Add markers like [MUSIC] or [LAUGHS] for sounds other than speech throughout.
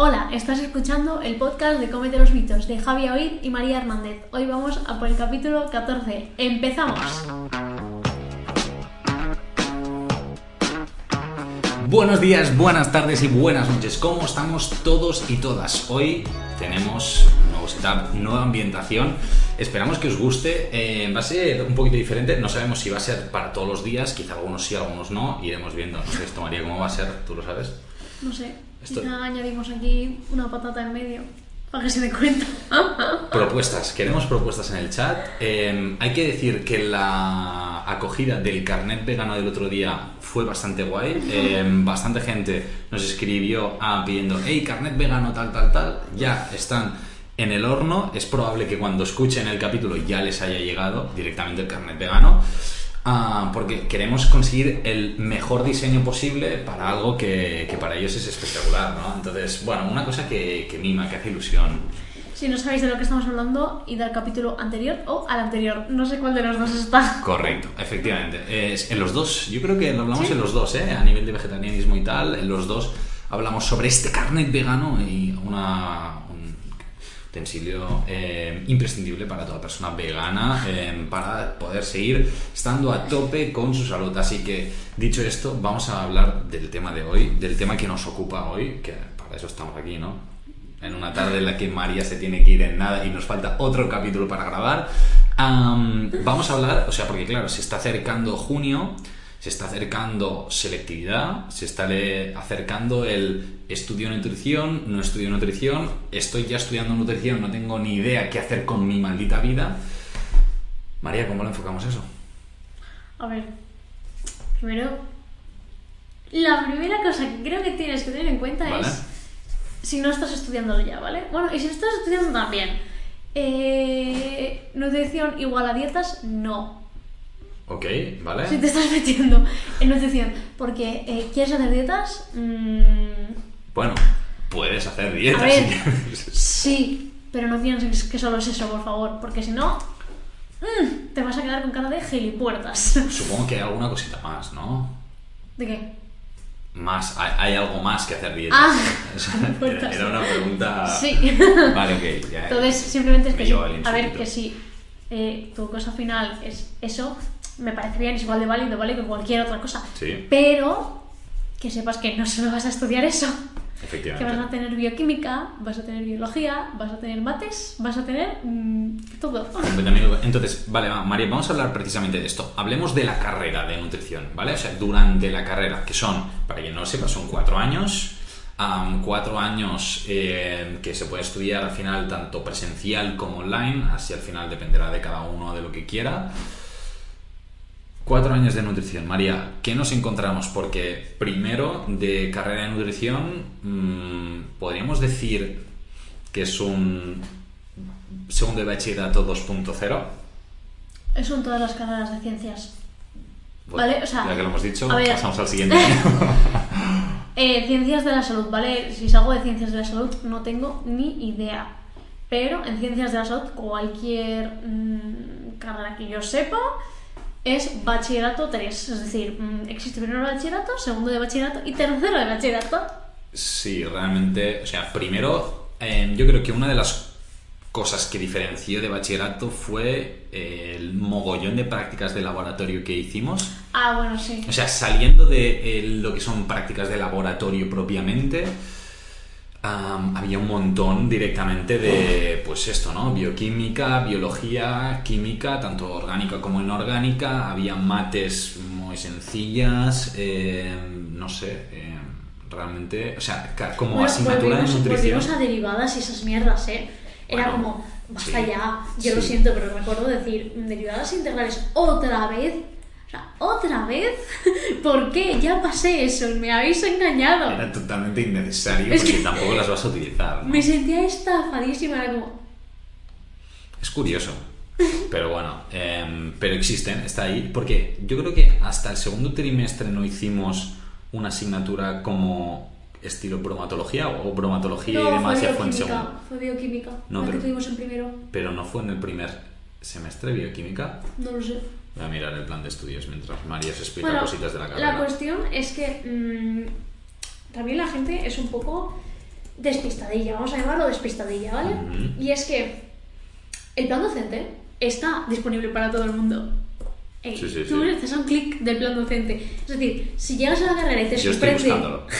Hola, estás escuchando el podcast de Comete los mitos de Javi Oid y María Hernández. Hoy vamos a por el capítulo 14. ¡Empezamos! Buenos días, buenas tardes y buenas noches. ¿Cómo estamos todos y todas? Hoy tenemos un nuevo setup, nueva ambientación. Esperamos que os guste. Eh, va a ser un poquito diferente. No sabemos si va a ser para todos los días. Quizá algunos sí, algunos no. Iremos viendo. No sé esto, María, cómo va a ser. ¿Tú lo sabes? No sé, Esto- quizá añadimos aquí una patata en medio para que se dé cuenta. [LAUGHS] Propuestas, queremos propuestas en el chat. Eh, hay que decir que la acogida del carnet vegano del otro día fue bastante guay. Eh, bastante gente nos escribió ah, pidiendo, hey, carnet vegano tal, tal, tal. Ya están en el horno. Es probable que cuando escuchen el capítulo ya les haya llegado directamente el carnet vegano. Ah, porque queremos conseguir el mejor diseño posible para algo que, que para ellos es espectacular, ¿no? Entonces, bueno, una cosa que, que mima, que hace ilusión. Si no sabéis de lo que estamos hablando, id al capítulo anterior o al anterior. No sé cuál de los dos está. Correcto, efectivamente. Es- en los dos, yo creo que lo hablamos ¿Sí? en los dos, ¿eh? a nivel de vegetarianismo y tal, en los dos hablamos sobre este carnet vegano y una, un utensilio eh, imprescindible para toda persona vegana eh, para poder seguir estando a tope con su salud. Así que, dicho esto, vamos a hablar del tema de hoy, del tema que nos ocupa hoy, que para eso estamos aquí, ¿no? En una tarde en la que María se tiene que ir en nada y nos falta otro capítulo para grabar. Am, vamos a hablar, o sea, porque claro, se está acercando junio, se está acercando selectividad, se está acercando el estudio nutrición, no estudio nutrición, estoy ya estudiando nutrición, no tengo ni idea qué hacer con mi maldita vida. María, ¿cómo lo enfocamos eso? A ver, primero, la primera cosa que creo que tienes que tener en cuenta Vale. es si no estás estudiándolo ya, ¿vale? Bueno, y si estás estudiando también. Eh, nutrición igual a dietas, no. Ok, ¿vale? Si te estás metiendo en nutrición porque eh, quieres hacer dietas, mm, Bueno, puedes hacer dieta a ver, si sí, pero no pienses que solo es eso, por favor, porque si no, mm, te vas a quedar con cara de gilipuertas. Supongo que hay alguna cosita más, ¿no? ¿De qué? Más, hay, hay algo más que hacer dieta. Ah, [LAUGHS] era, [LAUGHS] era una pregunta. Sí. Vale, ok. Ya, Entonces, simplemente es que sí. A ver, que si eh, tu cosa final es eso, me parece bien, es igual de válido, ¿vale? Que cualquier otra cosa. Sí. Pero que sepas que no [LAUGHS] solo vas a estudiar eso, que Efectivamente. vas a tener bioquímica, vas a tener biología, vas a tener mates, vas a tener mm, todo. Entonces, vale, va, María, vamos a hablar precisamente de esto. Hablemos de la carrera de nutrición, ¿vale? O sea, durante la carrera, que son, para quien no lo sepa, son cuatro años. cuatro años eh, que se puede estudiar al final tanto presencial como online, así al final dependerá de cada uno de lo que quiera. Cuatro años de nutrición. María, ¿qué nos encontramos? Porque primero de carrera de nutrición, mm, podríamos decir que es un segundo de bachillerato 2.0. Eso en todas las carreras de ciencias. Bueno, Vale, o sea, ya que lo hemos dicho, ver. pasamos al siguiente. [LAUGHS] Eh, ciencias de la salud, ¿vale? Si salgo de ciencias de la salud, no tengo ni idea. Pero en ciencias de la salud, cualquier mm, carrera que yo sepa es bachillerato 3. Es decir, mm, existe primero de bachillerato, segundo de bachillerato y tercero de bachillerato. sí, realmente, o sea, primero, eh, yo creo que una de las cosas que diferenció de bachillerato fue eh, el mogollón de prácticas de laboratorio que hicimos. Ah, bueno, sí. O sea, saliendo de eh, lo que son prácticas de laboratorio propiamente, am, había un montón directamente de, pues esto, ¿no? Bioquímica, biología, química, tanto orgánica como inorgánica. Había mates muy sencillas, eh, no sé, eh, realmente, o sea, como Bueno, asignatura de volvimos, nutrición. volvimos a derivadas y esas mierdas, ¿eh? Era Bueno, como, basta sí, ya, yo lo siento, pero recuerdo decir, derivadas integrales otra vez. O sea, ¿otra vez? [LAUGHS] ¿Por qué? Ya pasé eso, me habéis engañado. Era totalmente innecesario Es porque que- tampoco las vas a utilizar. ¿no? Me sentía estafadísima, era como, Es curioso. [LAUGHS] Pero bueno, em, pero existen, está ahí. Porque yo creo que hasta el segundo trimestre no hicimos una asignatura como estilo bromatología o bromatología y demás fue ya fue en segundo. fue bioquímica, No, la pero- que tuvimos en primero, Pero no fue en el primer semestre bioquímica. no lo sé. Voy a mirar el plan de estudios mientras María se explica Bueno, cositas de la carrera. la cuestión es que mm, también la gente es un poco despistadilla, vamos a llamarlo despistadilla, ¿vale? Y es que el plan docente está disponible para todo el mundo. Ey, Sí, sí, tú sí. haces un clic del plan docente. Es decir, si llegas a la carrera y te Yo sorprende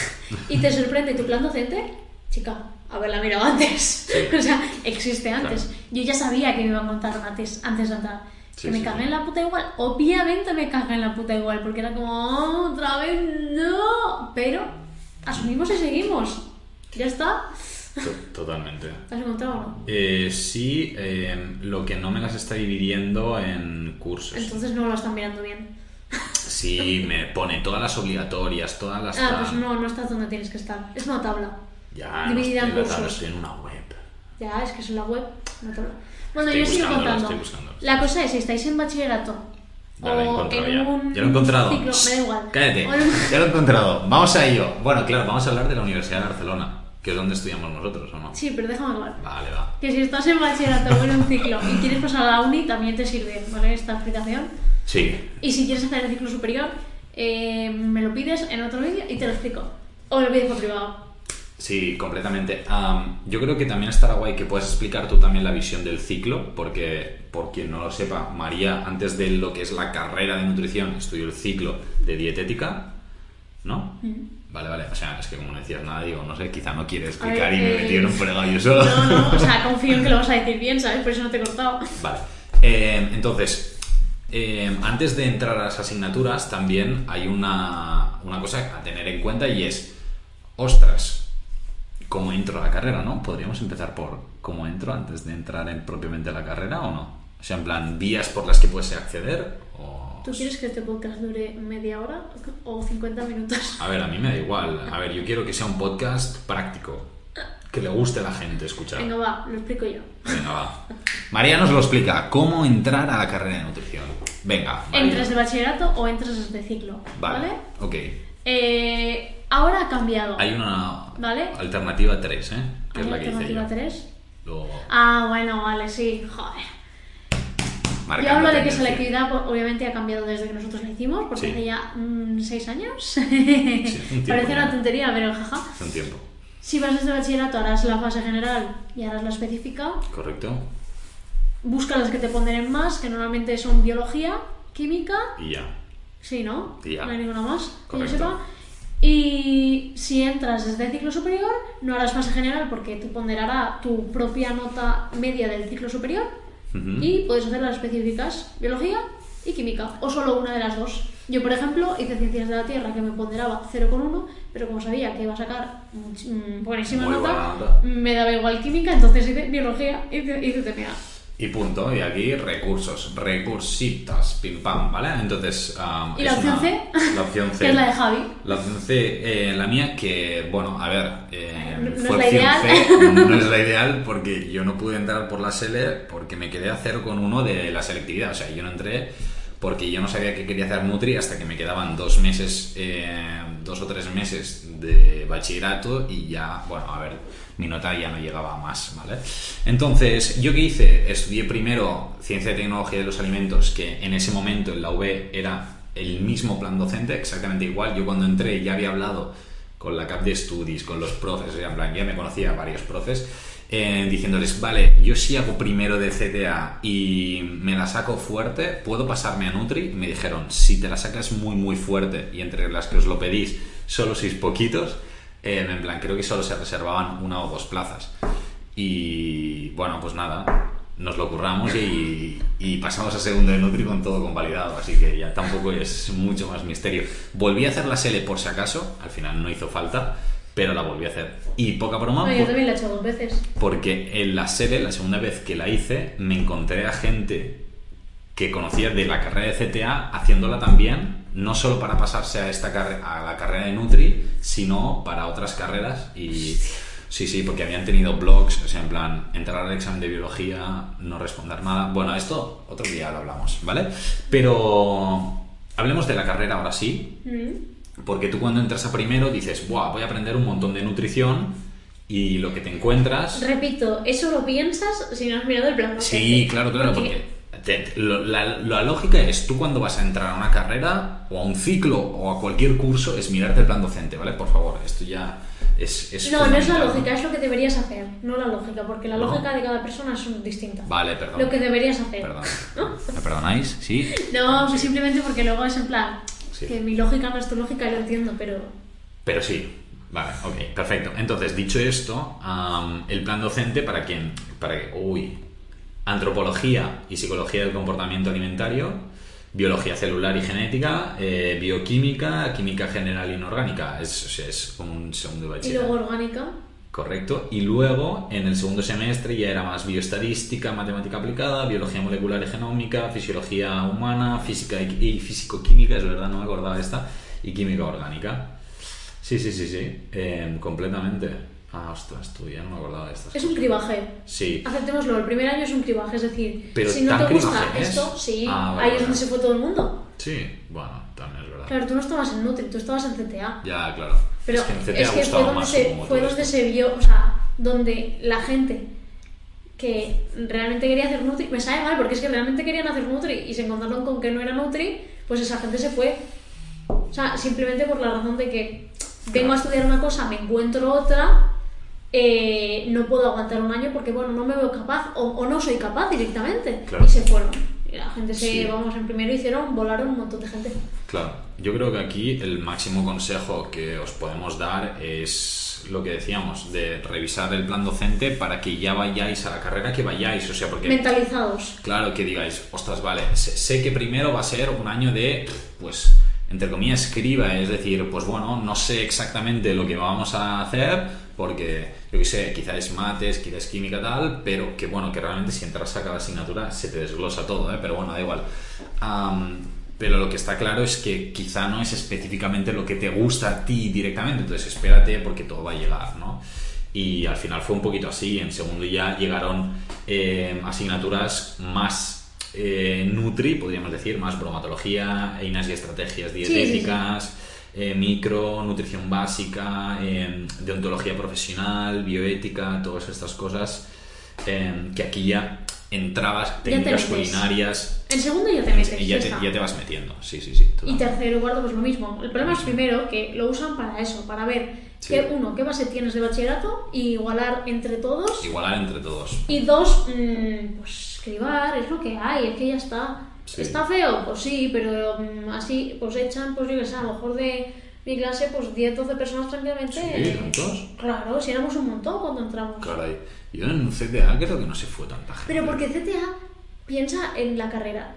[LAUGHS] y te sorprende tu plan docente, chica, haberla mirado antes. [LAUGHS] O sea, existe antes. Claro. Yo ya sabía que me iba a contar antes, antes de entrar. Sí, que me sí, cagué sí. en la puta igual. Obviamente me cagué en la puta igual, porque era como, "Oh, otra vez no. Pero asumimos y seguimos. Ya está. To- Totalmente. [LAUGHS] ¿Te has encontrado o no? Eh, sí, eh, lo que no me las está dividiendo en cursos. Entonces no lo están mirando bien. Sí, me pone todas las obligatorias, todas las... Ah, tal. pues no, no estás donde tienes que estar. Es una tabla. Ya, no dividida en estoy, en la tabla, cursos. estoy en una web. Ya, es que es en la web, una tabla. Bueno, Estoy yo sigo contando. La cosa es, si estáis en bachillerato Ya lo he o encontrado en un Ya lo he encontrado. ciclo, me da igual. Cállate, en un- ya lo he encontrado. Vamos a ello. Bueno, claro, vamos a hablar de la Universidad de Barcelona, que es donde estudiamos nosotros, ¿o no? Sí, pero déjame acabar. Vale, va. Que si estás en bachillerato o en un ciclo y quieres pasar a la uni, también te sirve, ¿vale? Esta explicación. Sí, Y si quieres hacer el ciclo superior, eh, me lo pides en otro vídeo y te lo explico. O me lo pides por privado. Sí, completamente. Am, yo creo que también estará guay que puedas explicar tú también la visión del ciclo, porque, por quien no lo sepa, María, antes de lo que es la carrera de nutrición, estudió el ciclo de dietética, ¿no? Vale, vale. O sea, es que como no decías nada, digo, no sé, quizá no quiere explicar ver, y me eh, metieron fregado yo solo. No, no, o sea, [LAUGHS] confío en que lo vas a decir bien, ¿sabes? Por eso no te he cortado. Vale. Eh, entonces, eh, antes de entrar a las asignaturas, también hay una, una cosa a tener en cuenta y es, ostras, ¿cómo entro a la carrera, no? Podríamos empezar por cómo entro antes de entrar en propiamente la carrera o no. O sea, en plan, vías por las que puedes acceder o... ¿Tú quieres que este podcast dure media hora o 50 minutos? A ver, a mí me da igual. A ver, yo quiero que sea un podcast práctico. Que le guste a la gente escuchar. Venga, va, lo explico yo. Venga, va. María nos lo explica. ¿Cómo entrar a la carrera de nutrición? Venga. María. ¿Entras de bachillerato o entras de ciclo? Vale. ¿Vale? Ok. Eh, ahora ha cambiado. Hay una Vale. alternativa 3, ¿eh? Que es ¿Hay la que hice yo. alternativa 3? Luego, Ah, bueno, vale, sí, joder. Yo hablo de que selectividad obviamente ha cambiado desde que nosotros la hicimos, porque Sí. hace ya 6 años. un tiempo [LAUGHS] Parece una tontería, pero jaja. Hace un tiempo. Si vas desde bachillerato harás la fase general y harás la específica. ¿Correcto? Busca las que te ponderen más, que normalmente son biología, química, Y ya. sí, ¿no? Y ya. No hay ninguna más que yo Correcto. sepa. Y si entras desde ciclo superior, no harás fase general porque tú ponderará tu propia nota media del ciclo superior y puedes hacer las específicas biología y química, o solo una de las dos. Yo, por ejemplo, hice ciencias de la Tierra que me ponderaba 0,1, pero como sabía que iba a sacar mm, buenísima nota, me daba igual química, entonces hice biología y hice, hice TMA. Y punto. Y aquí recursos. Recursitas. Pim pam, ¿vale? Entonces. am, ¿Y la opción una- C? [LAUGHS] La opción C. Que es la de Javi. La opción C, eh, la mía, que, bueno, a ver, eh, No- es la opción ideal. C, [LAUGHS] no es la ideal porque yo no pude entrar por la SELE porque me quedé a 0,1 de la selectividad. O sea, yo no entré porque yo no sabía que quería hacer Nutri hasta que me quedaban dos meses, eh, dos o tres meses de bachillerato y ya, bueno, a ver, mi nota ya no llegaba a más, ¿vale? Entonces, ¿yo qué hice? Estudié primero Ciencia y Tecnología de los Alimentos, que en ese momento en la UB era el mismo plan docente, exactamente igual. Yo cuando entré ya había hablado con la CAP de Studies, con los profes, en plan, ya me conocía varios profes, eh, diciéndoles, vale, yo si hago primero de CTA y me la saco fuerte, ¿puedo pasarme a Nutri? Y me dijeron, si te la sacas muy, muy fuerte y entre las que os lo pedís solo sois poquitos, eh, en plan, creo que solo se reservaban una o dos plazas. Y bueno, pues nada, nos lo curramos y, y pasamos a segundo de Nutri con todo convalidado, así que ya tampoco es mucho más misterio. Volví a hacer la SELE por si acaso, al final no hizo falta, pero la volví a hacer. Y poca broma, No, yo también la he hecho dos veces. porque en la SELE, la segunda vez que la hice, me encontré a gente que conocía de la carrera de CTA haciéndola también, no solo para pasarse a, esta a la carrera de Nutri, sino para otras carreras y... Sí, sí, porque habían tenido blogs, o sea, en plan, entrar al examen de biología, no responder nada. Bueno, esto otro día lo hablamos, ¿vale? Pero hablemos de la carrera ahora sí, Mm. Porque tú cuando entras a primero dices, Buah, voy a aprender un montón de nutrición y lo que te encuentras... Repito, eso lo piensas si no has mirado el plan docente. Sí, claro, claro, Porque porque te- lo- la, la lógica es, tú cuando vas a entrar a una carrera o a un ciclo o a cualquier curso, es mirarte el plan docente, ¿vale? Por favor, esto ya es... es No, no es la lógica, es lo que deberías hacer, no la lógica, porque la No. lógica de cada persona es distinta. Vale, perdón. Lo que deberías hacer. Perdón. ¿Me perdonáis? ¿Sí? No, pues simplemente porque luego es en plan, Sí. que mi lógica no es tu lógica lo entiendo, pero... Pero sí. Vale, ok, perfecto. Entonces, dicho esto, am, el plan docente para quien, para que, uy, antropología y psicología del comportamiento alimentario, biología celular y genética, eh, bioquímica, química general inorgánica. Es, es un segundo de Y bachillerato. luego orgánica. Correcto. Y luego, en el segundo semestre, ya era más bioestadística, matemática aplicada, biología molecular y genómica, fisiología humana, física y, y físico-química, es verdad, no me acordaba de esta, y química orgánica. Sí, sí, sí, sí, eh, completamente. Ah, ostras, tú ya no me acordaba de estas Es un cribaje. Sí, Aceptémoslo, el primer año es un cribaje, es decir, Pero si no te gusta es. esto, sí, Ah, vale, ahí es donde se fue todo el mundo. sí, bueno, también es verdad. Claro, tú no estabas en Nutri, tú estabas en CTA. Ya, claro. Pero es que es fue donde, se, fue donde se vio, o sea, donde la gente que realmente quería hacer Nutri, me sabe mal porque es que realmente querían hacer Nutri y se encontraron con que no era Nutri, pues esa gente se fue. O sea, simplemente por la razón de que vengo a estudiar una cosa, me encuentro otra, eh, no puedo aguantar un año porque, bueno, no me veo capaz o, o no soy capaz directamente. Claro. Y se fueron. Y la gente se, Sí. vamos, en primero hicieron, volaron un montón de gente. Claro, yo creo que aquí el máximo consejo que os podemos dar es lo que decíamos, de revisar el plan docente para que ya vayáis a la carrera que vayáis, o sea, porque... Mentalizados. Claro, que digáis, ostras, vale, sé, sé que primero va a ser un año de, pues, entre comillas, escriba, es decir, pues bueno, no sé exactamente lo que vamos a hacer, porque, yo qué sé, quizá es mates, quizá es química, tal, pero que bueno, que realmente si entras a cada asignatura se te desglosa todo, ¿eh? pero bueno, da igual. Am, pero lo que está claro es que quizá no es específicamente lo que te gusta a ti directamente, entonces espérate porque todo va a llegar, ¿no? Y al final fue un poquito así, en segundo ya llegaron eh, asignaturas más eh, nutri, podríamos decir, más bromatología, einas y estrategias sí, sí. dietéticas, eh, micro, nutrición básica, eh, deontología profesional, bioética, todas estas cosas, eh, que aquí ya entrabas, técnicas culinarias, En segundo ya te metes. y ya ya te, ya te vas metiendo, sí, sí, sí. Y tercero y cuarto, pues lo mismo. El problema es primero que lo usan para eso, para ver Sí. que uno, qué base tienes de bachillerato y igualar entre todos. Igualar entre todos. Y dos, mm, pues escribar, es lo que hay, es que ya está. Sí. ¿Está feo? Pues sí, pero mm, así, pues echan, pues yo que sé, a lo mejor de mi clase, pues 10, 12 personas tranquilamente. Sí, ¿tantos? Claro, si éramos un montón cuando entramos. Caray, yo en un CTA creo que no se fue tanta gente. Pero porque CTA piensa en la carrera.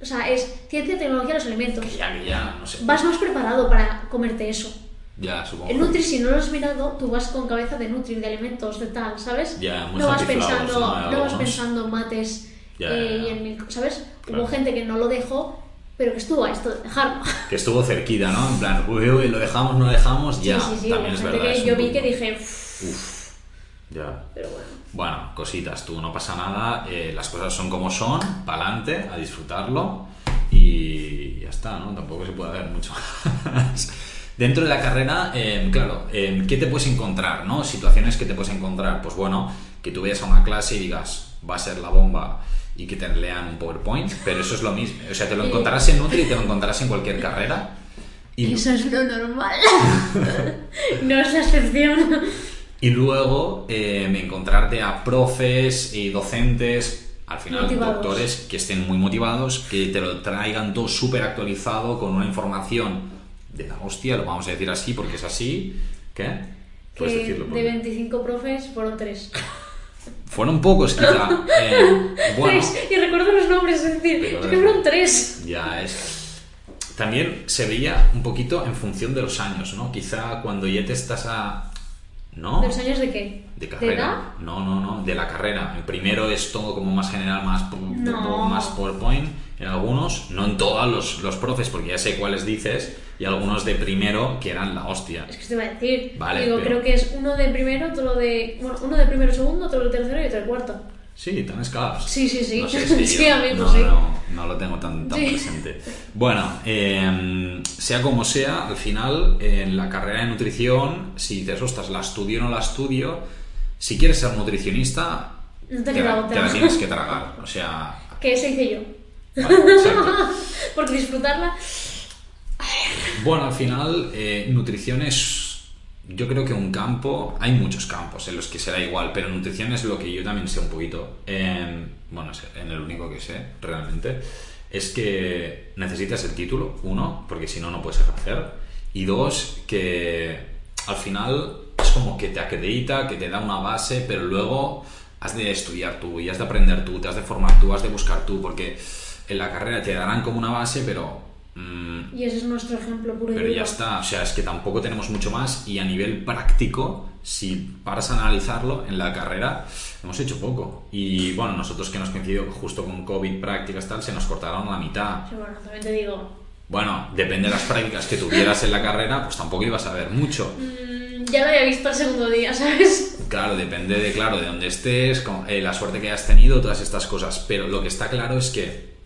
O sea, es ciencia, tecnología, los alimentos. Que ya, que ya, no sé. Vas más preparado para comerte eso. Ya, supongo. El Nutri, si no lo has mirado, tú vas con cabeza de Nutri, de alimentos, de tal, ¿sabes? Ya, muy no vas pensando, ¿no? no, vas pensando en mates Eh, y en ¿sabes? Claro. Hubo gente que no lo dejó, pero que estuvo a esto de dejarlo. Que estuvo cerquita, ¿no? En plan, uy, uy, lo dejamos, no lo dejamos, ya. sí, sí, sí. También es gente verdad. que es yo vi que dije, "Uf", Uf, ya. pero bueno. Bueno, cositas, tú, no pasa nada, eh, las cosas son como son, pa'lante, a disfrutarlo y ya está, ¿no? Tampoco se puede hacer mucho [LAUGHS] más. Dentro de la carrera, eh, claro, eh, ¿qué te puedes encontrar, no? Situaciones que te puedes encontrar, pues bueno, que tú vayas a una clase y digas, va a ser la bomba y que te lean un PowerPoint, pero eso es lo mismo, o sea, te lo encontrarás en Nutri y te lo encontrarás en cualquier carrera. Y, Eso es lo normal. [LAUGHS] no es la excepción. Y luego eh, encontrarte a profes y docentes, al final Motivados. doctores, que estén muy motivados, que te lo traigan todo súper actualizado, con una información de la hostia, lo vamos a decir así porque es así. ¿Qué? Puedes Que decirlo. de porque- 25 profes fueron 3. [LAUGHS] Fueron pocos, quizá. [LAUGHS] Eh, bueno, Y recuerdo los nombres, es decir, es que fueron 3. ya es. También se veía un poquito en función de los años, ¿no? Quizá cuando ya te estás a. ¿No? ¿De los años de qué? De carrera. no, no, no, de la carrera. El primero es todo como más general, más, No. más PowerPoint. En algunos, no en todos los, los profes, porque ya sé cuáles dices, y algunos de primero que eran la hostia. Es que te iba a decir. Vale, Digo, pero- creo que es uno de primero, otro de. Bueno, uno de primero segundo, otro de tercero y otro de cuarto. Sí, tan escalados. Sí, sí, sí. No [LAUGHS] sé Sí, yo- amigo, no, sí. No, no lo tengo tan, tan Sí. presente. Bueno, eh, sea como sea, al final, en la carrera de nutrición, si dices, ostras, la estudio o no la estudio, si quieres ser nutricionista, No te te, la, te la tienes que [LAUGHS] tragar. O sea, Que ese hice yo. Vale. [LAUGHS] Porque disfrutarla. Bueno, al final, eh, nutrición es, yo creo que un campo, hay muchos campos en los que será igual, pero nutrición es lo que yo también sé un poquito, eh, bueno, en el único que sé realmente, es que necesitas el título, uno, porque si no, no puedes ejercer, y dos, que al final es como que te acredita, que te da una base, pero luego has de estudiar tú, y has de aprender tú, te has de formar tú, has de buscar tú, porque en la carrera te darán como una base, pero... mm, Y ese es nuestro ejemplo puro y pero ya está, o sea, es que tampoco tenemos mucho más y a nivel práctico, si paras a analizarlo en la carrera, hemos hecho poco. Y bueno, nosotros que nos coincidió justo con COVID, prácticas tal, se nos cortaron la mitad. Sí, bueno, también te digo. Bueno, depende de las prácticas que tuvieras en la carrera, pues tampoco ibas a ver mucho. mm, ya lo había visto el segundo día, ¿sabes? Claro, depende de, claro, de dónde estés, con- eh, la suerte que hayas tenido, todas estas cosas. Pero lo que está claro es que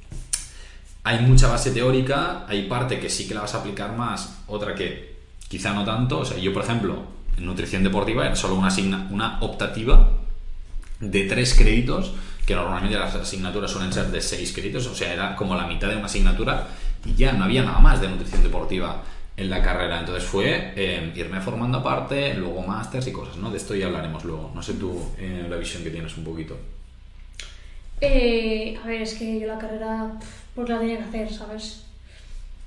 hay mucha base teórica, hay parte que sí que la vas a aplicar más, otra que quizá no tanto. O sea, yo, por ejemplo, en nutrición deportiva era solo una, asigna- una optativa de tres créditos, que normalmente las asignaturas suelen ser de seis créditos, o sea, era como la mitad de una asignatura y ya no había nada más de nutrición deportiva en la carrera. Entonces fue eh, irme formando aparte, luego másters y cosas, ¿no? De esto ya hablaremos luego. No sé tú eh, la visión que tienes un poquito. Eh, a ver, es que yo la carrera, porque la tenía que hacer, ¿sabes?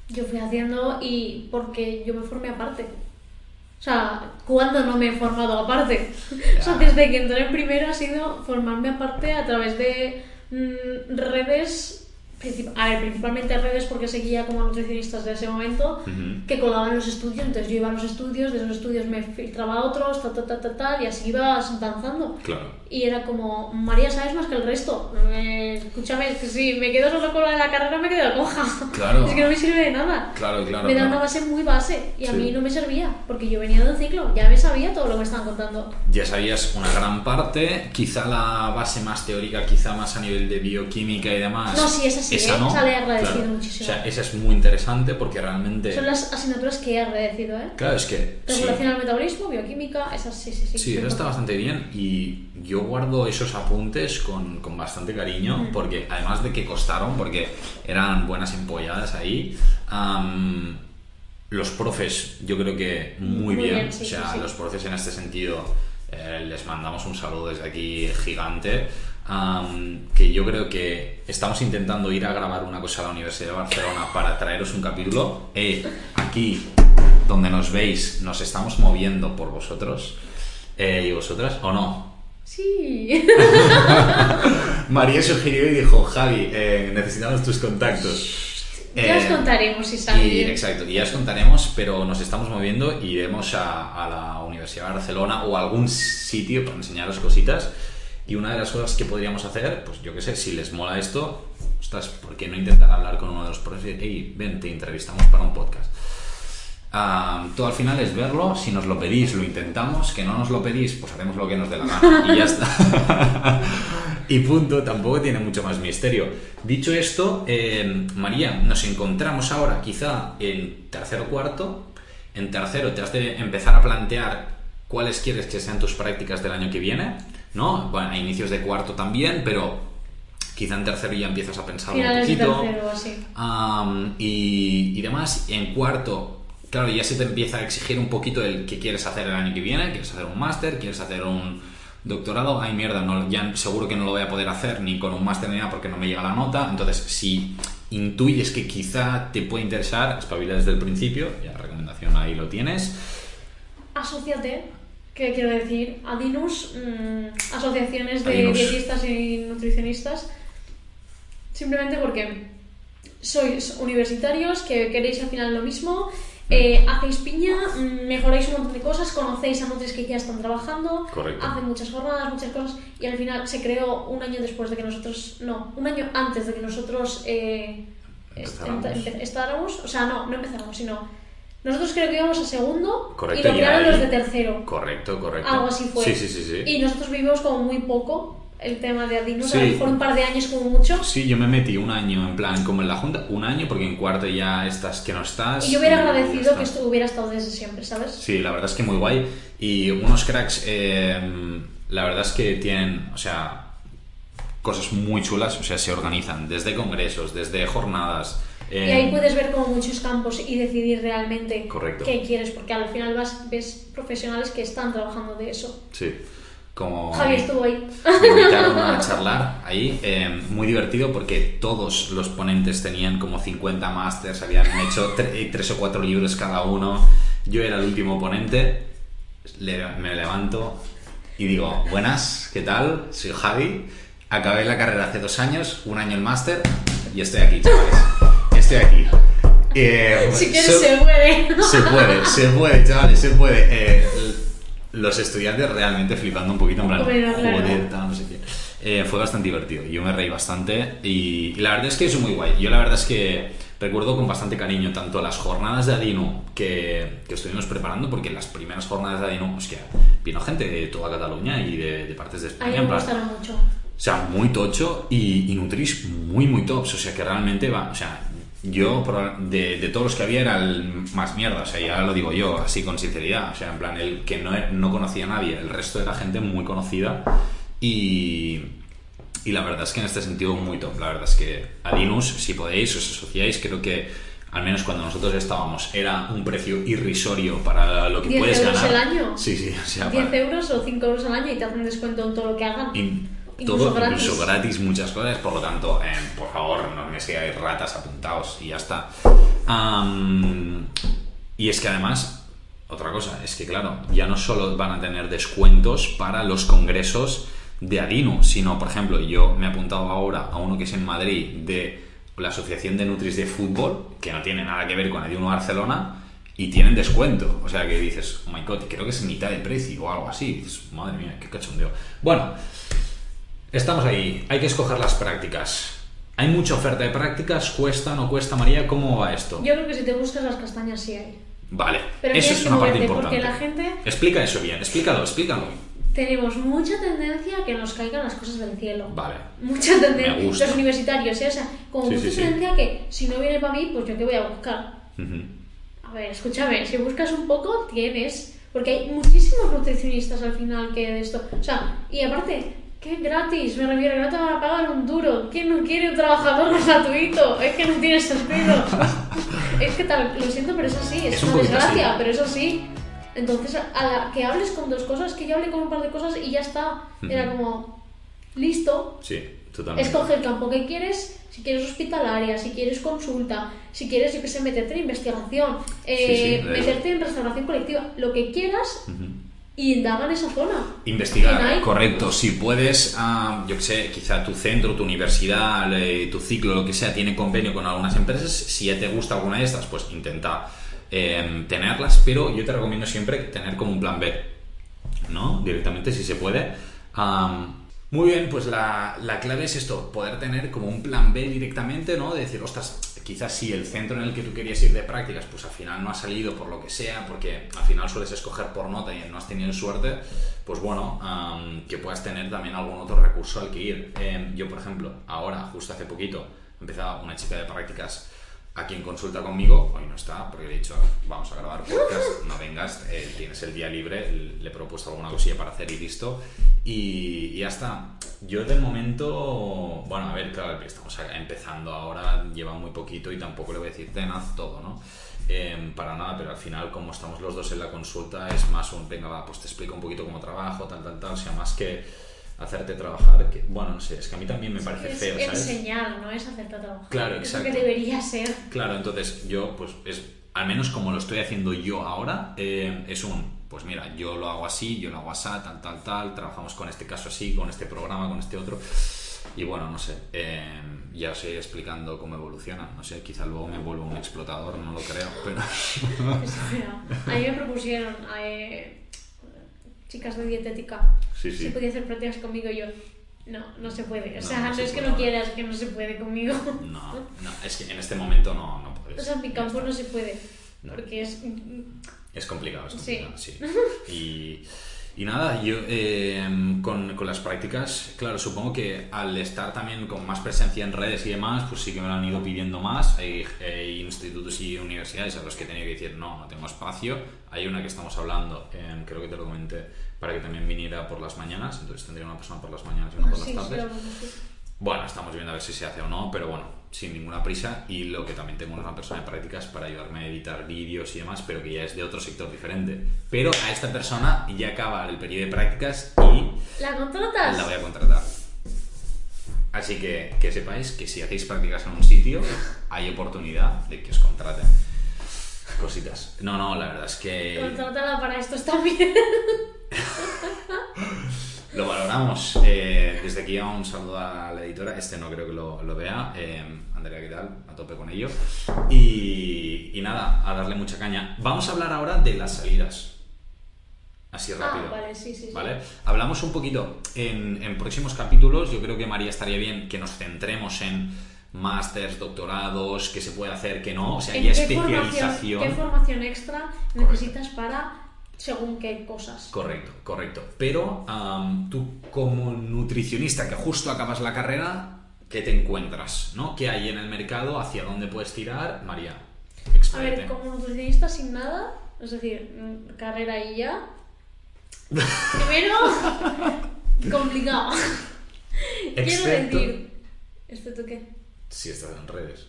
Yo fui haciendo y porque yo me formé aparte. O sea, ¿cuándo no me he formado aparte? O sea, desde que entré en primero ha sido formarme aparte a través de mm, redes, a ver, principalmente redes porque seguía como nutricionistas de ese momento Ujú. que colgaban los estudios, entonces yo iba a los estudios, de esos estudios me filtraba a otros, ta, ta, ta, ta, ta, y así ibas danzando. Claro. Y era como, María, sabes más que el resto. Eh, escúchame, es que si me quedo solo con la de la carrera me quedo coja. Claro. [LAUGHS] Es que no me sirve de nada. Claro, claro. me da claro. una base muy base y a Sí. mí no me servía, porque yo venía de un ciclo, ya me sabía todo lo que me estaban contando. Ya sabías una gran parte, quizá la base más teórica, quizá más a nivel de bioquímica y demás. No, sí, esa sí, ¿eh? no. Esa le he agradecido muchísimo. O sea, esa es muy interesante porque realmente. Son las asignaturas que he agradecido, ¿eh? Claro, es que. sí. Regulación al metabolismo, bioquímica, esas sí, sí, sí. Sí, eso está bastante bien y yo guardo esos apuntes con, con bastante cariño porque además de que costaron, porque eran buenas empolladas ahí, los profes yo creo que muy, Muy bien, bien, sí, o sea, sí, sí. los profes en este sentido eh, les mandamos un saludo desde aquí gigante. Am, que yo creo que estamos intentando ir a grabar una cosa a la Universidad de Barcelona para traeros un capítulo. Eh, aquí donde nos veis, nos estamos moviendo por vosotros eh, y vosotras, ¿o no? Sí. [LAUGHS] María sugirió y dijo, Javi, eh, necesitamos tus contactos. ya os Eh, contaremos si sale y, exacto, y ya os contaremos, pero nos estamos moviendo y iremos a, a la Universidad de Barcelona o a algún sitio para enseñaros cositas. Y una de las cosas que podríamos hacer, pues yo qué sé, si les mola esto, ostras, ¿por qué no intentar hablar con uno de los profes? Hey, ven, te entrevistamos para un podcast. Todo al final es verlo, si nos lo pedís lo intentamos, que no nos lo pedís pues haremos lo que nos dé la gana y ya está. [LAUGHS] y punto, tampoco tiene mucho más misterio. Dicho esto, eh, María, nos encontramos ahora quizá en tercero o cuarto. En tercero te has de empezar a plantear cuáles quieres que sean tus prácticas del año que viene, ¿no? Bueno, a inicios de cuarto también, pero quizá en tercero ya empiezas a pensarlo un poquito. tercero así. Am, y, y demás. En cuarto, claro, ya se te empieza a exigir un poquito el que quieres hacer el año que viene. ¿Quieres hacer un máster? ¿Quieres hacer un doctorado? Ay, mierda, no, ya seguro que no lo voy a poder hacer ni con un máster ni nada porque no me llega la nota. Entonces, si intuyes que quizá te puede interesar, espabila desde el principio. Ya, recomendación ahí lo tienes. Asociate, que quiero decir, Adinus, mm, asociaciones de Adinus. dietistas y nutricionistas, simplemente porque sois universitarios, que queréis al final lo mismo, eh, hacéis piña, mejoráis un montón de cosas, conocéis a nutris que ya están trabajando, Correcto. hacen muchas jornadas, muchas cosas, y al final se creó un año después de que nosotros, no, un año antes de que nosotros eh, Empezáramos. o sea, no, no empezáramos, sino nosotros creo que íbamos a segundo Correcto, y lo crearon los de tercero. Correcto, correcto. Algo así fue. Sí, sí, sí. sí. Y nosotros vivimos como muy poco el tema de Adinus, Sí. a lo mejor un par de años como mucho. Sí, yo me metí un año en plan como en la junta, un año porque en cuarto ya estás que no estás. Y yo hubiera agradecido que esto hubiera estado desde siempre, ¿sabes? Sí, la verdad es que muy guay. Y unos cracks, eh, la verdad es que tienen, o sea, cosas muy chulas, o sea, se organizan desde congresos, desde jornadas. Y eh, ahí puedes ver como muchos campos y decidir realmente Correcto. qué quieres, porque al final vas, ves profesionales que están trabajando de eso. Sí, como... Javi estuvo ahí. Me invitaron a charlar ahí, eh, muy divertido porque todos los ponentes tenían como 50 másters, habían hecho tre- tres o cuatro libros cada uno. Yo era el último ponente, le- me levanto y digo, buenas, ¿qué tal? Soy Javi, acabé la carrera hace dos años, un año el máster y estoy aquí, chavales. Estoy aquí. Eh, Si quieres so- se puede. se puede, se puede, chavales, se puede. Eh, los estudiantes realmente flipando un poquito en plan, claro. joder, tal, no sé qué. Eh, fue bastante divertido, yo me reí bastante y, y la verdad es que es muy guay. Yo la verdad es que recuerdo con bastante cariño tanto las jornadas de Adino que, que estuvimos preparando, porque las primeras jornadas de Adino, hostia, vino gente de toda Cataluña y de, de partes de A España. mí en me gustaron mucho. o sea, muy tocho y, y Nutris muy, muy tops. O sea, que realmente va. O sea, yo de, de todos los que había era el más mierda. O sea, ya lo digo yo, así con sinceridad. O sea, en plan, el que no, no conocía a nadie. El resto era gente muy conocida. Y, y la verdad es que en este sentido muy top. La verdad es que Adinus, si podéis, os asociáis. Creo que al menos cuando nosotros estábamos era un precio irrisorio para lo que 10 puedes euros ganar. el año. Sí, sí. O sea, 10 para- euros o 5 euros al año y te hacen descuento en todo lo que hagan. In- Incluso todo gratis. incluso gratis muchas cosas por lo tanto eh, por favor no me sigáis ratas apuntados y ya está y es que además otra cosa es que claro ya no solo van a tener descuentos para los congresos de Adino sino por ejemplo yo me he apuntado ahora a uno que es en Madrid de la asociación de Nutris de fútbol que no tiene nada que ver con Adino Barcelona y tienen descuento. O sea que dices, oh my god, creo que es mitad de precio o algo así. Dices, madre mía, qué cachondeo. Bueno, estamos ahí. Hay que escoger las prácticas. Hay mucha oferta de prácticas, cuesta, no cuesta, María, ¿cómo va esto? Yo creo que si te buscas las castañas sí hay. Vale, Pero eso es una parte importante. porque la gente- Explica eso bien, explícalo, explícalo. Tenemos mucha tendencia a que nos caigan las cosas del cielo. Vale. Mucha tendencia. Me gusta. Los universitarios, ¿eh? o sea, como Sí, mucha sí, sí. tendencia a que si no viene para mí, pues yo qué voy a buscar. Ujú. A ver, escúchame, si buscas un poco, tienes. Porque hay muchísimos nutricionistas al final que de esto. O sea, y aparte, que gratis, me refiero, no te van a pagar un duro. ¿Quién no quiere un trabajador [LAUGHS] gratuito? Es que no tiene sentido. [LAUGHS] es que tal, lo siento, pero es así, es, Es un una poquito desgracia, así. pero es así. Entonces, a la que hables con dos cosas, que yo hablé con un par de cosas y ya está. Era Ujú. como, listo, Sí, totalmente. Escoge el campo que quieres, si quieres hospitalaria, si quieres consulta, si quieres, yo que sé, meterte en investigación, eh, Sí, sí, de- meterte en restauración colectiva, lo que quieras Ujú. Y indaga en esa zona. Investigar, correcto. Si puedes, ah, yo que sé, quizá tu centro, tu universidad, eh, tu ciclo, lo que sea, tiene convenio con algunas empresas. Si ya te gusta alguna de estas, pues intenta eh, tenerlas. Pero yo te recomiendo siempre tener como un plan B, ¿no? Directamente, si se puede. Muy bien, pues la, la clave es esto, poder tener como un plan B directamente, ¿no? De decir, ostras, quizás si el centro en el que tú querías ir de prácticas, pues al final no ha salido por lo que sea, porque al final sueles escoger por nota y no has tenido suerte, pues bueno, am, que puedas tener también algún otro recurso al que ir. Em, yo, por ejemplo, ahora, justo hace poquito, empezaba una chica de prácticas a quien consulta conmigo, hoy no está, porque le he dicho, vamos a grabar podcast, no vengas, eh, tienes el día libre, le he propuesto alguna cosilla para hacer y listo, y, y ya está. Yo de momento, bueno, a ver, claro, estamos empezando ahora, lleva muy poquito y tampoco le voy a decir, ten, haz todo, ¿no? Em, para nada, pero al final, como estamos los dos en la consulta, es más un, venga, va, pues te explico un poquito cómo trabajo, tal, tal, tal, o sea, más que hacerte trabajar, que, bueno, no sé, es que a mí también me parece es feo, ¿sabes? enseñar, no es hacerte trabajar. Claro, Es lo exacto. que debería ser. Claro, entonces yo, pues es, al menos como lo estoy haciendo yo ahora, eh, es un, pues mira, yo lo hago así, yo lo hago así, tal, tal, tal, trabajamos con este caso así, con este programa, con este otro. Y bueno, no sé, eh, ya os iré explicando cómo evoluciona. No sé, quizá luego me vuelvo un explotador, no lo creo, pero... [LAUGHS] Es. A mí me propusieron eh, chicas de dietética Sí, sí. si podía hacer prácticas conmigo y yo. No, no se puede. O sea, no no, se es que no quieras, que no se puede conmigo. No, [LAUGHS] no, es que en este momento no, no puedes. O sea, en mi campo no se puede. Porque es. Es complicado, es Sí. complicado, sí. [LAUGHS] Y, y nada, yo eh, con, con las prácticas, claro, supongo que al estar también con más presencia en redes y demás, pues sí que me lo han ido pidiendo más. Hay, hay institutos y universidades a los que he tenido que decir, no, no tengo espacio. Hay una que estamos hablando, eh, creo que te lo comenté, para que también viniera por las mañanas, entonces tendría una persona por las mañanas y una por las Sí, sí, tardes. así. Bueno, estamos viendo a ver si se hace o no, pero bueno, sin ninguna prisa. Y lo que también tengo es una persona de prácticas para ayudarme a editar vídeos y demás, pero que ya es de otro sector diferente. Pero a esta persona ya acaba el periodo de prácticas y ¿La contratas? la voy a contratar. Así que que sepáis que si hacéis prácticas en un sitio, hay oportunidad de que os contraten. Cositas. No, no, la verdad es que Contrátala para esto está bien. [LAUGHS] [LAUGHS] lo valoramos. Eh, desde aquí un saludo a la editora. Este no creo que lo, lo vea. Eh, Andrea, ¿qué tal? A tope con ello. Y, y nada, a darle mucha caña. Vamos a hablar ahora de las salidas. Así rápido. Ah, vale, sí, sí, sí. ¿Vale? Hablamos un poquito en, en próximos capítulos. Yo creo que María estaría bien que nos centremos en másters, doctorados, qué se puede hacer, qué no. O sea, ¿En ya qué especialización. formación, qué formación extra necesitas para según qué cosas? Correcto, correcto. Pero am, tú como nutricionista que justo acabas la carrera, ¿qué te encuentras? ¿no? ¿Qué hay en el mercado? ¿Hacia dónde puedes tirar? María, A expláyate. ver, como nutricionista sin nada, es decir, mm, carrera y ya. [LAUGHS] Primero, complicado. [LAUGHS] Quiero Excepto- decir. ¿Excepto qué? Si estás en redes.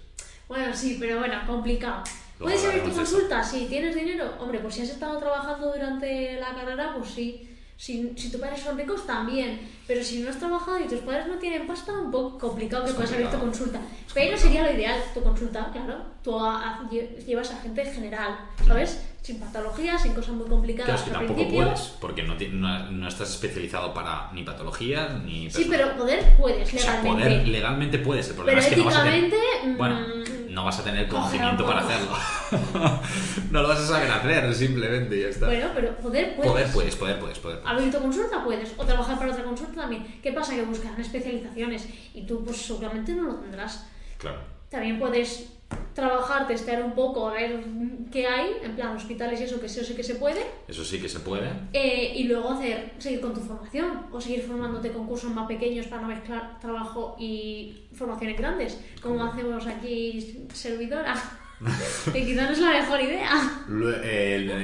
Bueno, sí, pero bueno, complicado. ¿Puedes abrir tu de eso. consulta? Si tienes dinero. Hombre, pues si has estado trabajando durante la carrera, pues sí. Si, si tus padres son ricos, también. Pero si no has trabajado y tus padres no tienen pasta, un poco complicado que Es puedas abrir tu consulta. Es Pero complicado. sería lo ideal, tu consulta, claro. Tú a- a- lle- llevas a gente general, ¿sabes? Sin patologías, sin cosas muy complicadas Claro, es que al tampoco principio. puedes, porque no, no- no estás especializado para ni patologías ni... Sí, pero poder puedes O sea, legalmente. poder legalmente puedes. El problema Pero es que no vas a tener... Bueno, mm, no vas a tener conocimiento para hacerlo. [LAUGHS] no lo vas a saber hacer, simplemente, ya está. Bueno, pero poder puedes. poder puedes, poder puedes, poder puedes. Abrir tu consulta puedes, o trabajar para otra consulta también. ¿Qué pasa? Que buscarán especializaciones y tú pues seguramente no lo tendrás. Claro. También puedes trabajar, testear un poco, a ver qué hay, en plan hospitales y eso, que sí o sí que se puede, Eso sí que se puede. eh, y luego hacer, seguir con tu formación, o seguir formándote con cursos más pequeños para no mezclar trabajo y formaciones grandes, como hacemos aquí servidora. [LAUGHS] que quizás no es la mejor idea.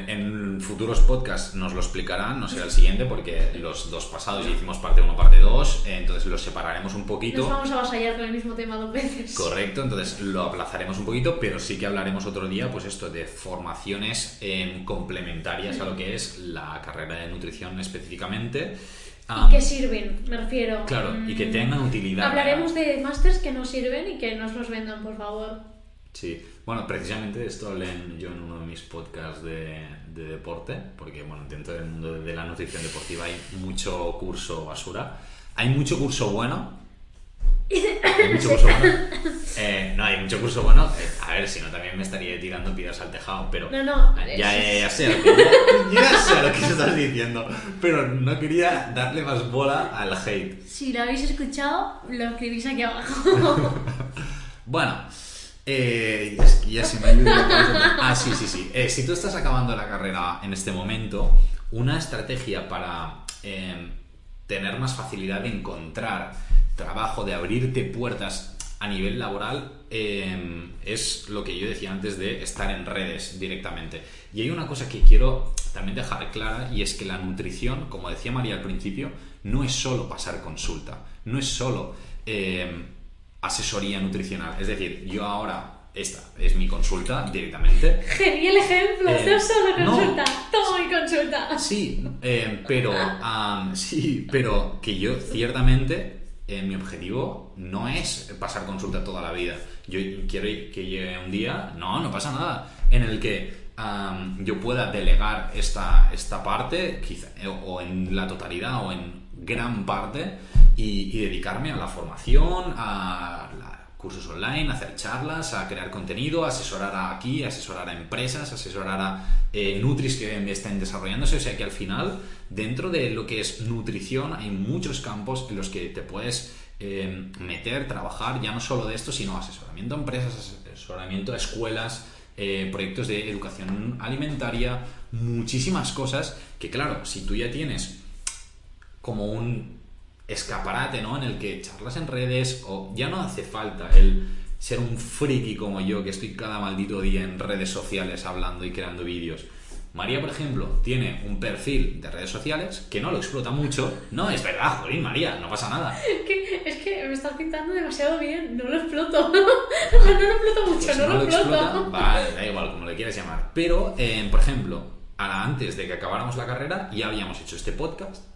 En futuros podcasts nos lo explicarán, no será el siguiente, porque los dos pasados ya hicimos parte 1, parte 2, entonces los separaremos un Nos poquito. vamos a vasallar con el mismo tema dos veces. Correcto, entonces lo aplazaremos un poquito, pero sí que hablaremos otro día, pues esto, de formaciones em, complementarias a lo que es la carrera de nutrición específicamente. Am, ¿Y qué sirven? Me refiero. Claro, y que Mm, tengan utilidad. Hablaremos de másters que no sirven y que nos los vendan, por favor. Sí, bueno, precisamente esto hablé en- yo en uno de mis podcasts de, de deporte, porque bueno, dentro del mundo de la nutrición deportiva hay mucho curso basura. Hay mucho curso bueno. Hay mucho curso bueno. Eh, no, hay mucho curso bueno. Eh, a ver, si no también me estaría tirando piedras al tejado, pero... No, no. Ya, ya, ya sé, lo que, ya, ya sé lo que estás diciendo, pero no quería darle más bola al hate. Si lo habéis escuchado, lo escribís aquí abajo. [LAUGHS] Bueno, eh, ya se me ha ido. Ah, sí, sí, sí. Eh, si tú estás acabando la carrera en este momento, una estrategia para eh, tener más facilidad de encontrar trabajo, de abrirte puertas a nivel laboral, eh, es lo que yo decía antes de estar en redes directamente. Y hay una cosa que quiero también dejar clara y es que la nutrición, como decía María al principio, no es solo pasar consulta, no es solo... eh, asesoría nutricional. Es decir, yo ahora, esta es mi consulta directamente. Genial ejemplo. Eh, no solo no. consulta. Toma mi consulta. Sí, eh, pero am, sí, pero que yo ciertamente eh, mi objetivo no es pasar consulta toda la vida. Yo quiero que llegue un día, no, no pasa nada, en el que am, yo pueda delegar esta, esta parte, quizá, o en la totalidad o en gran parte, y, dedicarme a la formación, a cursos online, hacer charlas, a crear contenido, asesorar a aquí, asesorar a empresas, asesorar a eh, Nutris que estén desarrollándose. O sea que al final, dentro de lo que es nutrición, hay muchos campos en los que te puedes eh, meter, trabajar, ya no solo de esto, sino asesoramiento a empresas, asesoramiento a escuelas, eh, proyectos de educación alimentaria, muchísimas cosas que claro, si tú ya tienes como un escaparate, ¿no? En el que charlas en redes o ya no hace falta el ser un friki como yo que estoy cada maldito día en redes sociales hablando y creando vídeos. María, por ejemplo, tiene un perfil de redes sociales que no lo explota mucho. No, es verdad, joder, María, no pasa nada. [LAUGHS] Que es que me estás pintando demasiado bien, no lo exploto. [LAUGHS] no lo exploto mucho, Pues no, lo exploto. explota, vale, da igual, como le quieras llamar. Pero, eh, por ejemplo, antes de que acabáramos la carrera, ya habíamos hecho este podcast.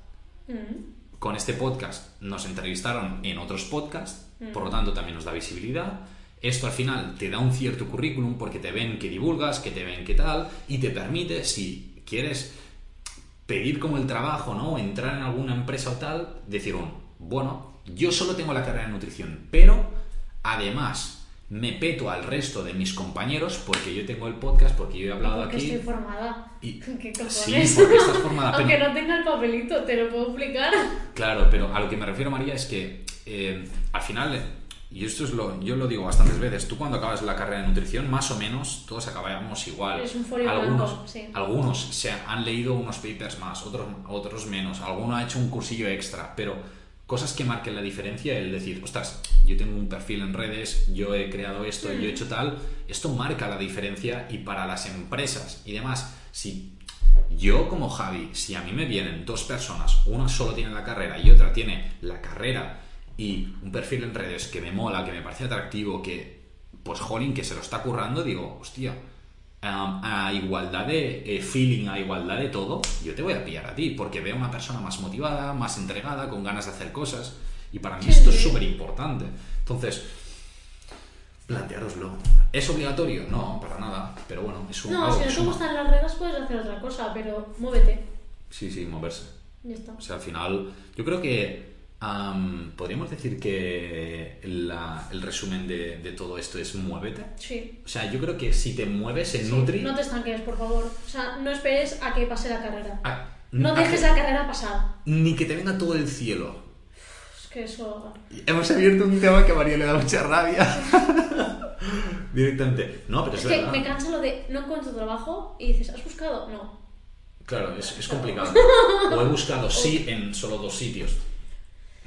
Mm, Con este podcast nos entrevistaron en otros podcasts, por lo tanto también nos da visibilidad. Esto al final te da un cierto currículum porque te ven que divulgas, que te ven que tal, y te permite, si quieres pedir como el trabajo, ¿no? Entrar en alguna empresa o tal, decir un, bueno, yo solo tengo la carrera de nutrición, pero además me peto al resto de mis compañeros porque yo tengo el podcast, porque yo he hablado Porque aquí. estoy formada. Y- [LAUGHS] ¿Qué? Sí, porque estás formada, [LAUGHS] pero- Aunque no tenga el papelito, te lo puedo explicar. Claro, pero a lo que me refiero, María, es que eh, al final, y esto es lo, yo lo digo bastantes veces, tú cuando acabas la carrera de nutrición, más o menos todos acabábamos igual. Es un folio algunos, blanco, sí. algunos se han leído unos papers más, otros, otros menos, alguno ha hecho un cursillo extra, pero cosas que marquen la diferencia, el decir, ostras, yo tengo un perfil en redes, yo he creado esto, yo he hecho tal, esto marca la diferencia y para las empresas. Y demás, si yo como Javi, si a mí me vienen dos personas, una solo tiene la carrera y otra tiene la carrera y un perfil en redes que me mola, que me parece atractivo, que pues jolín, que se lo está currando, digo, hostia, um, a igualdad de eh, feeling, a igualdad de todo, yo te voy a pillar a ti, porque veo una persona más motivada, más entregada, con ganas de hacer cosas, y para mí esto es súper importante. Entonces, planteároslo. ¿Es obligatorio? No, para nada, pero bueno, es un No, algo si no te gustan las reglas puedes hacer otra cosa, pero muévete. Sí, sí, moverse. Ya está. O sea, al final, yo creo que am, podríamos decir que la- el resumen de, de todo esto es muévete. Sí. O sea, yo creo que si te mueves en Sí, Nutri... No te estanques, por favor. O sea, no esperes a que pase la carrera. a- No a dejes que- la carrera pasar. Ni que te venga todo el cielo. Es que eso. Hemos abierto un tema que a María le da mucha rabia. [LAUGHS] Directamente. No, pero es, Es que verdad. me cansa lo de no encuentro trabajo y dices, ¿has buscado? No. Claro, es, es complicado. [LAUGHS] O he buscado sí en solo dos sitios.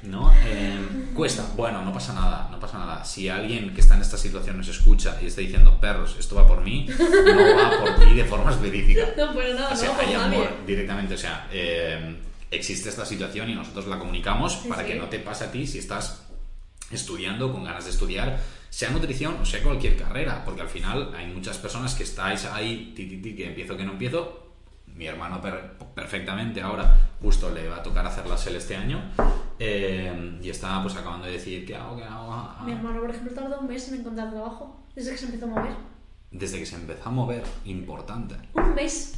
¿No? Eh, cuesta. Bueno, no pasa nada, no pasa nada. Si alguien que está en esta situación nos escucha y está diciendo, perros, esto va por mí, no va por ti de forma específica. [LAUGHS] No, pero nada, O sea, no, hay nadie. amor directamente. O sea, eh, existe esta situación y nosotros la comunicamos Sí, para sí. que no te pase a ti si estás estudiando, con ganas de estudiar, sea nutrición o sea cualquier carrera, porque al final hay muchas personas que estáis ahí, ti, ti, ti, que empiezo, que no empiezo. Mi hermano per- perfectamente ahora justo le va a tocar hacer la SEL este año eh, y está pues acabando de decir qué hago, qué hago. ah, ah. Mi hermano, por ejemplo, tardó un mes en encontrar trabajo. Desde que se empezó a mover. Desde que se empezó a mover, importante. Un mes.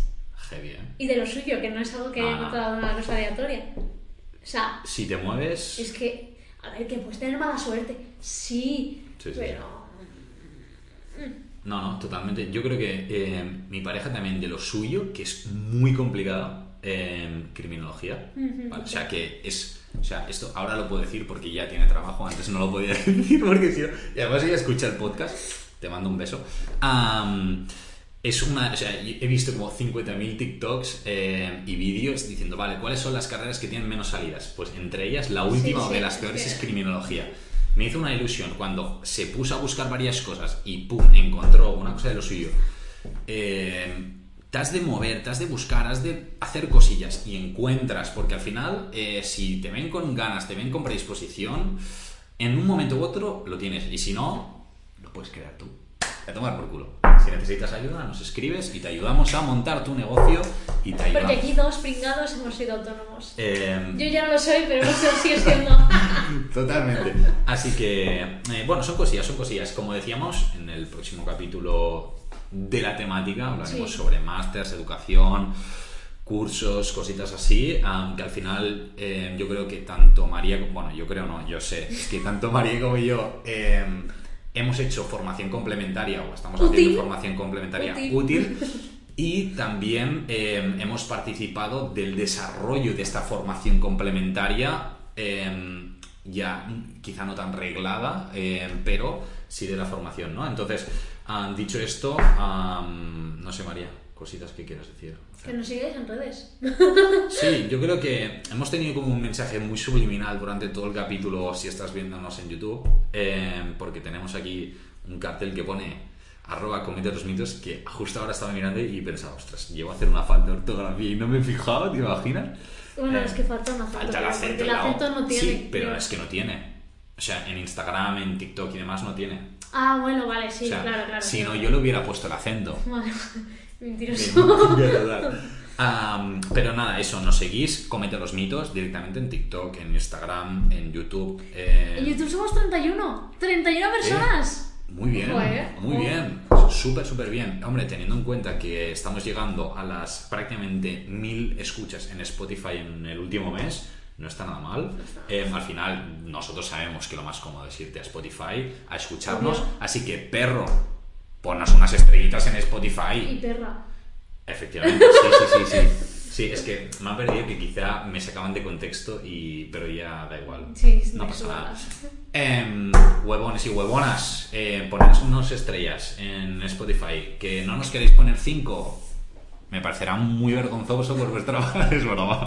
Heavy, ¿eh? Y de lo suyo, que no es algo que Ah. haya encontrado una cosa aleatoria. O sea, Si te mueves... es que. A ver, que puedes tener mala suerte. Sí. Sí, sí, pero. No, no, totalmente. Yo creo que eh, mi pareja también de lo suyo, que es muy complicado, eh, criminología. O sí. sea, que es... O sea, esto ahora lo puedo decir porque ya tiene trabajo, antes no lo podía [LAUGHS] decir porque si no... Y además ella escucha el podcast, te mando un beso. Am, es una... O sea, he visto como 50.000 TikToks eh, y vídeos diciendo, vale, ¿cuáles son las carreras que tienen menos salidas? Pues entre ellas, la última o sí, de las es peores es criminología. Me hizo una ilusión cuando se puso a buscar varias cosas y pum, encontró una cosa de lo suyo. Eh, te has de mover, te has de buscar, has de hacer cosillas y encuentras, porque al final, eh, si te ven con ganas, te ven con predisposición, en un momento u otro lo tienes. Y si no, lo puedes crear tú. A tomar por culo. Si necesitas ayuda, nos escribes y te ayudamos a montar tu negocio y te ayudamos. Porque aquí dos pringados hemos sido autónomos. Eh, Yo ya no lo soy, pero no sé siendo. [LAUGHS] [LAUGHS] Totalmente. Así que, eh, bueno, son cosillas, son cosillas. Como decíamos, en el próximo capítulo de la temática hablaremos Sí. sobre másters, educación, cursos, cositas así, am, que al final eh, yo creo que tanto María, como- bueno, yo creo no, yo sé, es que tanto María como yo eh, hemos hecho formación complementaria o estamos Útil. haciendo formación complementaria Útil. útil [LAUGHS] y también eh, hemos participado del desarrollo de esta formación complementaria, eh, ya quizá no tan reglada, eh, pero sí de la formación, ¿no? Entonces, ah, dicho esto, ah, no sé, María, cositas que quieras decir. Que nos sigáis en redes. [LAUGHS] Sí, yo creo que hemos tenido como un mensaje muy subliminal durante todo el capítulo, si estás viéndonos en YouTube, eh, porque tenemos aquí un cartel que pone arroba comete los mitos, que justo ahora estaba mirando y pensaba, ostras, llevo a hacer una falta de ortografía y no me he fijado, ¿te imaginas? Bueno, Eh, es que falta un acento. Falta el acento. el acento no tiene. Sí, pero es que no tiene. sea, en Instagram, en TikTok y demás no tiene. Ah, bueno, vale, sí, o sea, claro, claro. si no, yo le hubiera puesto el acento. [LAUGHS] Vale, mentiroso. [LAUGHS] [LAUGHS] Am, pero nada, eso, nos seguís, comete los mitos directamente en TikTok, en Instagram, en YouTube. eh, En YouTube somos 31. 31 personas. Muy bien, Joder. muy bien, súper, súper bien. Hombre, teniendo en cuenta que estamos llegando a las prácticamente mil escuchas en Spotify en el último mes, no está nada mal. Eh, al final, nosotros sabemos que lo más cómodo es irte a Spotify a escucharnos, Obvio. así que perro, ponnos unas estrellitas en Y Spotify. perra. Efectivamente, sí, sí, sí, sí. Sí, es que me ha perdido que quizá me sacaban de contexto, y, pero ya da igual. Sí, no pasa nada. Em, huevones y huevonas, eh, ponednos unas estrellas en Spotify. Que no nos queréis poner 5. Me parecerá muy vergonzoso por vuestra [LAUGHS] es broma.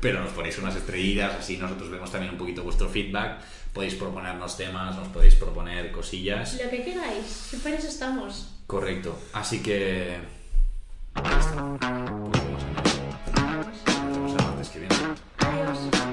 Pero nos ponéis unas estrellitas, así nosotros vemos también un poquito vuestro feedback. Podéis proponernos temas, nos podéis proponer cosillas. Lo que queráis. Siempre en eso estamos. Correcto. Así que. está. Pues a. Nos vemos el martes que viene. Adiós.